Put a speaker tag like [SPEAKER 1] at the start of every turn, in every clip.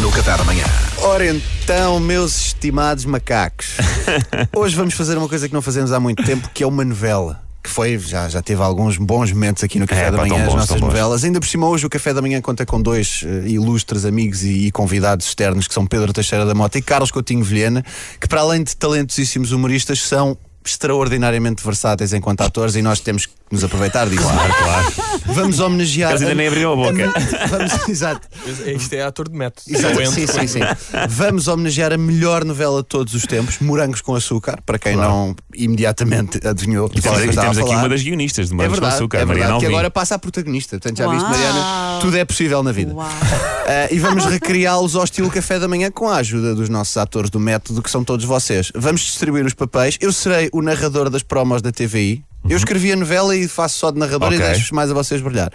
[SPEAKER 1] no Qatar da Manhã.
[SPEAKER 2] Ora então, meus estimados macacos, hoje vamos fazer uma coisa que não fazemos há muito tempo, que é uma novela. Que foi, já, já teve alguns bons momentos aqui no Café
[SPEAKER 3] É,
[SPEAKER 2] da
[SPEAKER 3] pá,
[SPEAKER 2] Manhã,
[SPEAKER 3] tão
[SPEAKER 2] as
[SPEAKER 3] bons,
[SPEAKER 2] nossas
[SPEAKER 3] tão bons.
[SPEAKER 2] novelas. Ainda por cima, hoje o Café da Manhã conta com dois eh, ilustres amigos e, e convidados externos, que são Pedro Teixeira da Mota e Carlos Coutinho Vilhena, que para além de talentosíssimos humoristas, são extraordinariamente versáteis enquanto atores e nós temos que nos aproveitar disso. Claro, claro. Vamos homenagear.
[SPEAKER 3] Eles ainda nem abriram a boca.
[SPEAKER 2] Vamos, exato.
[SPEAKER 4] Isto é ator de método.
[SPEAKER 2] Exato, sim, sim, sim. Vamos homenagear a melhor novela de todos os tempos, Morangos com Açúcar, para quem não imediatamente adivinhou
[SPEAKER 3] E
[SPEAKER 2] é que
[SPEAKER 3] temos, temos aqui uma das guionistas de
[SPEAKER 2] É
[SPEAKER 3] Morangos com
[SPEAKER 2] verdade,
[SPEAKER 3] Açúcar,
[SPEAKER 2] é
[SPEAKER 3] Mariana
[SPEAKER 2] verdade que
[SPEAKER 3] Alvim.
[SPEAKER 2] agora passa a protagonista. Portanto, já viste,
[SPEAKER 5] Uau.
[SPEAKER 2] Mariana, tudo é possível na vida.
[SPEAKER 5] Uau.
[SPEAKER 2] Ah, e vamos recriá-los ao estilo café da manhã com a ajuda dos nossos atores do método, que são todos vocês. Vamos distribuir os papéis. Eu serei o narrador das promos da TVI. Eu escrevi a novela e faço só de narrador
[SPEAKER 3] Ok.
[SPEAKER 2] e deixo mais a vocês brilhar.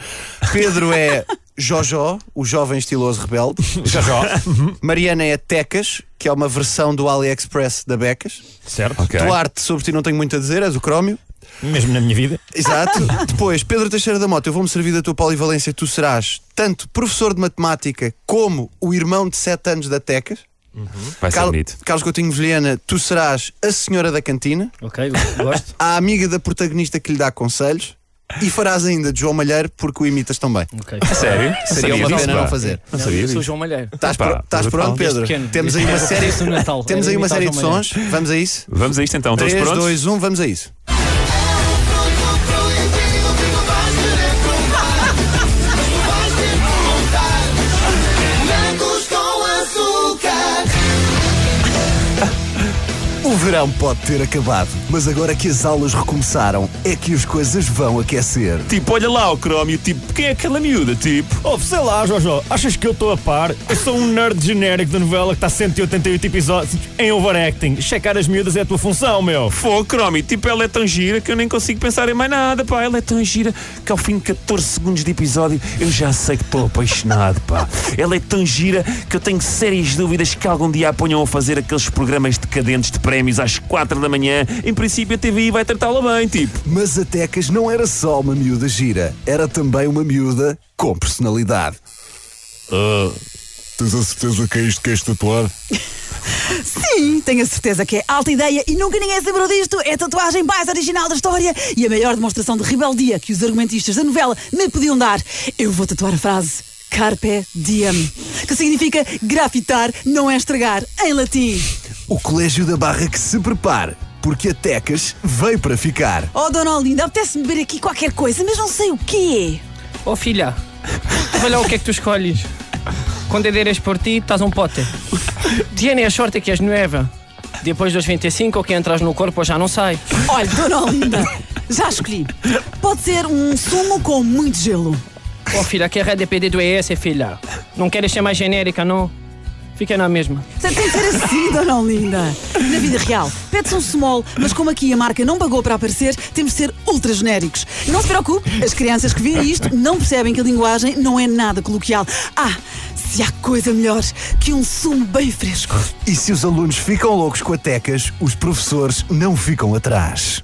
[SPEAKER 2] Pedro é Jojó, o jovem estiloso rebelde.
[SPEAKER 4] Já
[SPEAKER 2] Mariana é Tecas, que é uma versão do AliExpress da Becas.
[SPEAKER 4] Certo.
[SPEAKER 3] Ok.
[SPEAKER 2] Duarte, sobre ti não tenho muito a dizer, és o Crómio.
[SPEAKER 4] Mesmo na minha vida.
[SPEAKER 2] Exato. Depois, Pedro Teixeira da Mota, eu vou-me servir da tua polivalência. Tu serás tanto professor de matemática como o irmão de 7 anos da Tecas.
[SPEAKER 3] Vai ser
[SPEAKER 2] Carl-
[SPEAKER 3] bonito.
[SPEAKER 2] Carlos Coutinho Vilhena, tu serás a senhora da cantina,
[SPEAKER 4] Ok, gosto.
[SPEAKER 2] a amiga da protagonista que lhe dá conselhos e farás ainda de João Malheiro porque o imitas tão bem.
[SPEAKER 4] Ok.
[SPEAKER 3] A sério? Não
[SPEAKER 2] Seria uma pena
[SPEAKER 3] pá.
[SPEAKER 2] não fazer.
[SPEAKER 3] Não sabia
[SPEAKER 4] Eu sou. João Malheiro.
[SPEAKER 2] Estás,
[SPEAKER 3] brutal.
[SPEAKER 2] pronto, Pedro?
[SPEAKER 4] Desde pequeno,
[SPEAKER 2] Temos aí uma série,
[SPEAKER 4] o Natal.
[SPEAKER 2] temos aí uma
[SPEAKER 4] imitar
[SPEAKER 2] série de sons. Vamos a isso?
[SPEAKER 3] Vamos a isto então, todos
[SPEAKER 2] 3,
[SPEAKER 3] prontos?
[SPEAKER 2] 2, 1, vamos a isso.
[SPEAKER 1] Verão pode ter acabado, mas agora que as aulas recomeçaram, é que as coisas vão aquecer.
[SPEAKER 3] Tipo, olha lá o Crómio, tipo, quem é aquela miúda, tipo?
[SPEAKER 4] Oh, sei lá, Jojo, achas que eu estou a par? Eu sou um nerd genérico de novela que está 188 episódios em overacting. Checar as miúdas é a tua função, meu.
[SPEAKER 3] Pô, Crómio, tipo, ela é tão gira que eu nem consigo pensar em mais nada, pá. Ela é tão gira que ao fim de 14 segundos de episódio eu já sei que estou apaixonado, pá. Ela é tão gira que eu tenho sérias dúvidas que algum dia a ponham a fazer aqueles programas decadentes de prémios às 4 da manhã. Em princípio a TVI vai tratá-la bem, tipo.
[SPEAKER 1] Mas a Tecas não era só uma miúda gira, era também uma miúda com personalidade. tens a certeza que é isto que queres tatuar?
[SPEAKER 6] Sim, tenho a certeza que é alta ideia e nunca ninguém se lembrou disto. É a tatuagem mais original da história e a maior demonstração de rebeldia que os argumentistas da novela me podiam dar. Eu vou tatuar a frase Carpe Diem, que significa grafitar não é estragar, em latim.
[SPEAKER 1] O Colégio da Barra que se prepare, porque a Tecas veio para ficar.
[SPEAKER 6] Oh, Dona Olinda, apetece-me beber aqui qualquer coisa, mas não sei o quê.
[SPEAKER 7] Oh filha, olha o que é que tu escolhes. Quando deres por ti, estás um pote. Tiene a sorte que és nueva. Depois dos 25, o que entras no corpo já não sai.
[SPEAKER 6] Olha, Dona Olinda, já escolhi. Pode ser um sumo com muito gelo.
[SPEAKER 7] Oh filha, que é depender do ES, filha. Não queres ser mais genérica, não? Fica na mesma.
[SPEAKER 6] Tem que ser assim, Dona Olinda. Na vida real, pede-se um small, mas como aqui a marca não pagou para aparecer, temos de ser ultra genéricos. Não se preocupe, as crianças que veem isto não percebem que a linguagem não é nada coloquial. Ah, se há coisa melhor que um sumo bem fresco.
[SPEAKER 1] E se os alunos ficam loucos com a Tecas, os professores não ficam atrás.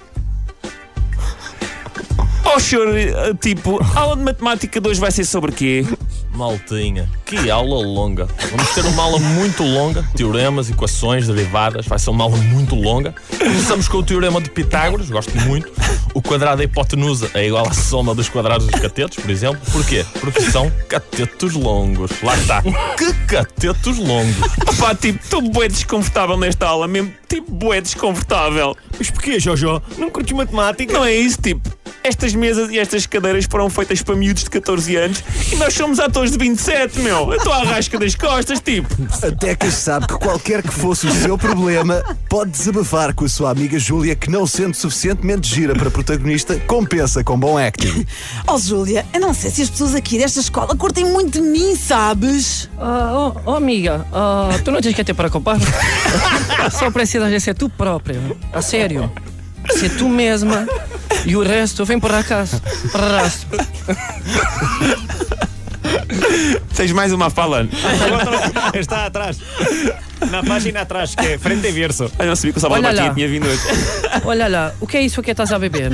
[SPEAKER 3] Oh, senhor, eh, tipo, a aula de matemática de hoje vai ser sobre quê?
[SPEAKER 4] Maltinha, que aula longa. Vamos ter uma aula muito longa, teoremas, equações, derivadas, vai ser uma aula muito longa. Começamos com o teorema de Pitágoras, gosto muito. O quadrado da hipotenusa é igual à soma dos quadrados dos catetos, por exemplo. Porquê? Porque são catetos longos. Lá está. Que catetos longos.
[SPEAKER 3] Pá, tipo, estou bué desconfortável nesta aula, mesmo, tipo, bué desconfortável.
[SPEAKER 4] Mas porquê, Jojo? Não curtes matemática?
[SPEAKER 3] Não é isso, tipo, estas mesas e estas cadeiras foram feitas para miúdos de 14 anos e nós somos atores de 27, meu. Eu estou à rasca das costas, tipo.
[SPEAKER 2] A Tecas sabe que qualquer que fosse o seu problema, pode desabafar com a sua amiga Júlia, que não sendo suficientemente gira para protagonista, compensa com bom acting.
[SPEAKER 6] Oh, Júlia, eu não sei se as pessoas aqui desta escola curtem muito de mim, sabes?
[SPEAKER 7] Ah, oh, oh, amiga, ah, tu não tens que te preocupar. Só precisas de ser tu própria. A sério. Ser tu mesma. E o resto vem para casa. Para rastro.
[SPEAKER 3] Tens mais uma fala.
[SPEAKER 8] Está atrás. Na página atrás, que é frente e verso.
[SPEAKER 3] Eu não sabia que o Samuel
[SPEAKER 7] Olha lá.
[SPEAKER 3] tinha vindo hoje.
[SPEAKER 7] Olha lá, o que é isso que estás a beber?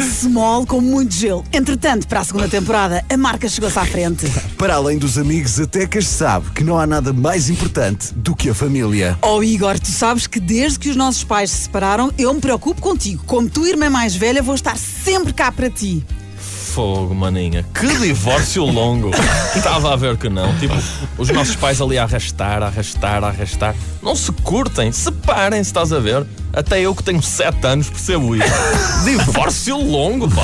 [SPEAKER 6] Small com muito gelo. Entretanto, para a segunda temporada, a marca chegou-se à frente.
[SPEAKER 2] Para além dos amigos, a Tecas sabe que não há nada mais importante do que a família.
[SPEAKER 6] Oh, Igor, tu sabes que desde que os nossos pais se separaram, eu me preocupo contigo. Como tu, irmã mais velha, vou estar sempre cá para ti.
[SPEAKER 4] Fogo, maninha. Que divórcio longo. Estava a ver que não. Tipo, os nossos pais ali a arrastar, a arrastar, a arrastar. Não se curtem, separem-se, estás a ver? Até eu que tenho 7 anos percebo isso. Divórcio longo, pá.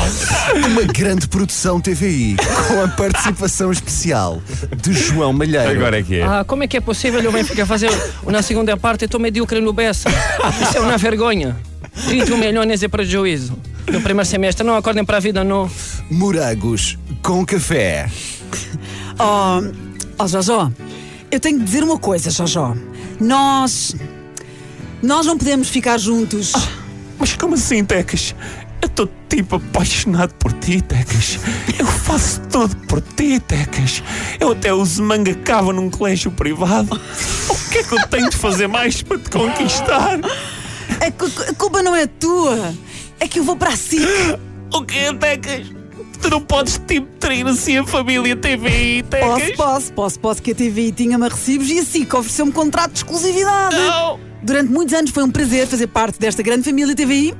[SPEAKER 2] Uma grande produção TVI, com a participação especial de João Malheiro.
[SPEAKER 3] Agora é que é.
[SPEAKER 7] Ah, como é que é possível o Benfica fazer na segunda parte? Estou medíocre no Bessa. Isso é uma vergonha. 31 milhões de prejuízo. No primeiro semestre, não acordem para a vida, não.
[SPEAKER 2] Morangos com café.
[SPEAKER 6] Oh, oh Jojó, eu tenho que dizer uma coisa, Jojó. Nós. Nós não podemos ficar juntos.
[SPEAKER 3] Mas como assim, Tecas? Eu estou tipo apaixonado por ti, Tecas. Eu faço tudo por ti, Tecas. Eu até uso manga cava num colégio privado. O que é que eu tenho de fazer mais para te conquistar?
[SPEAKER 6] A, cu- a culpa não é tua. É que eu vou para a SIC.
[SPEAKER 3] O que, Tecas? Tu não podes tipo trair assim a família TVI,
[SPEAKER 6] Posso,
[SPEAKER 3] Tecas?
[SPEAKER 6] posso, posso, posso, que a TVI tinha-me recibos e a SIC ofereceu-me contrato de exclusividade.
[SPEAKER 3] Não!
[SPEAKER 6] Durante muitos anos foi um prazer fazer parte desta grande família TVI,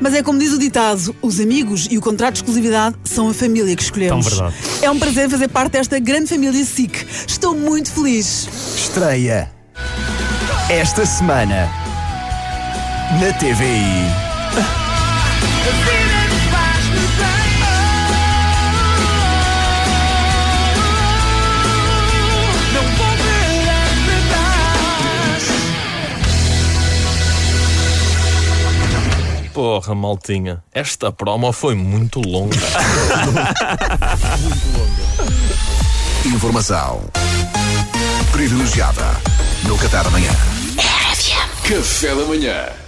[SPEAKER 6] mas é como diz o ditado: os amigos e o contrato de exclusividade são a família que escolhemos.
[SPEAKER 8] Tão verdade.
[SPEAKER 6] É um prazer fazer parte desta grande família SIC. Estou muito feliz.
[SPEAKER 2] Estreia esta semana na TVI.
[SPEAKER 4] Porra, maltinha. Esta promo foi muito longa.
[SPEAKER 2] Informação privilegiada no Qatar amanhã.
[SPEAKER 9] Café da manhã.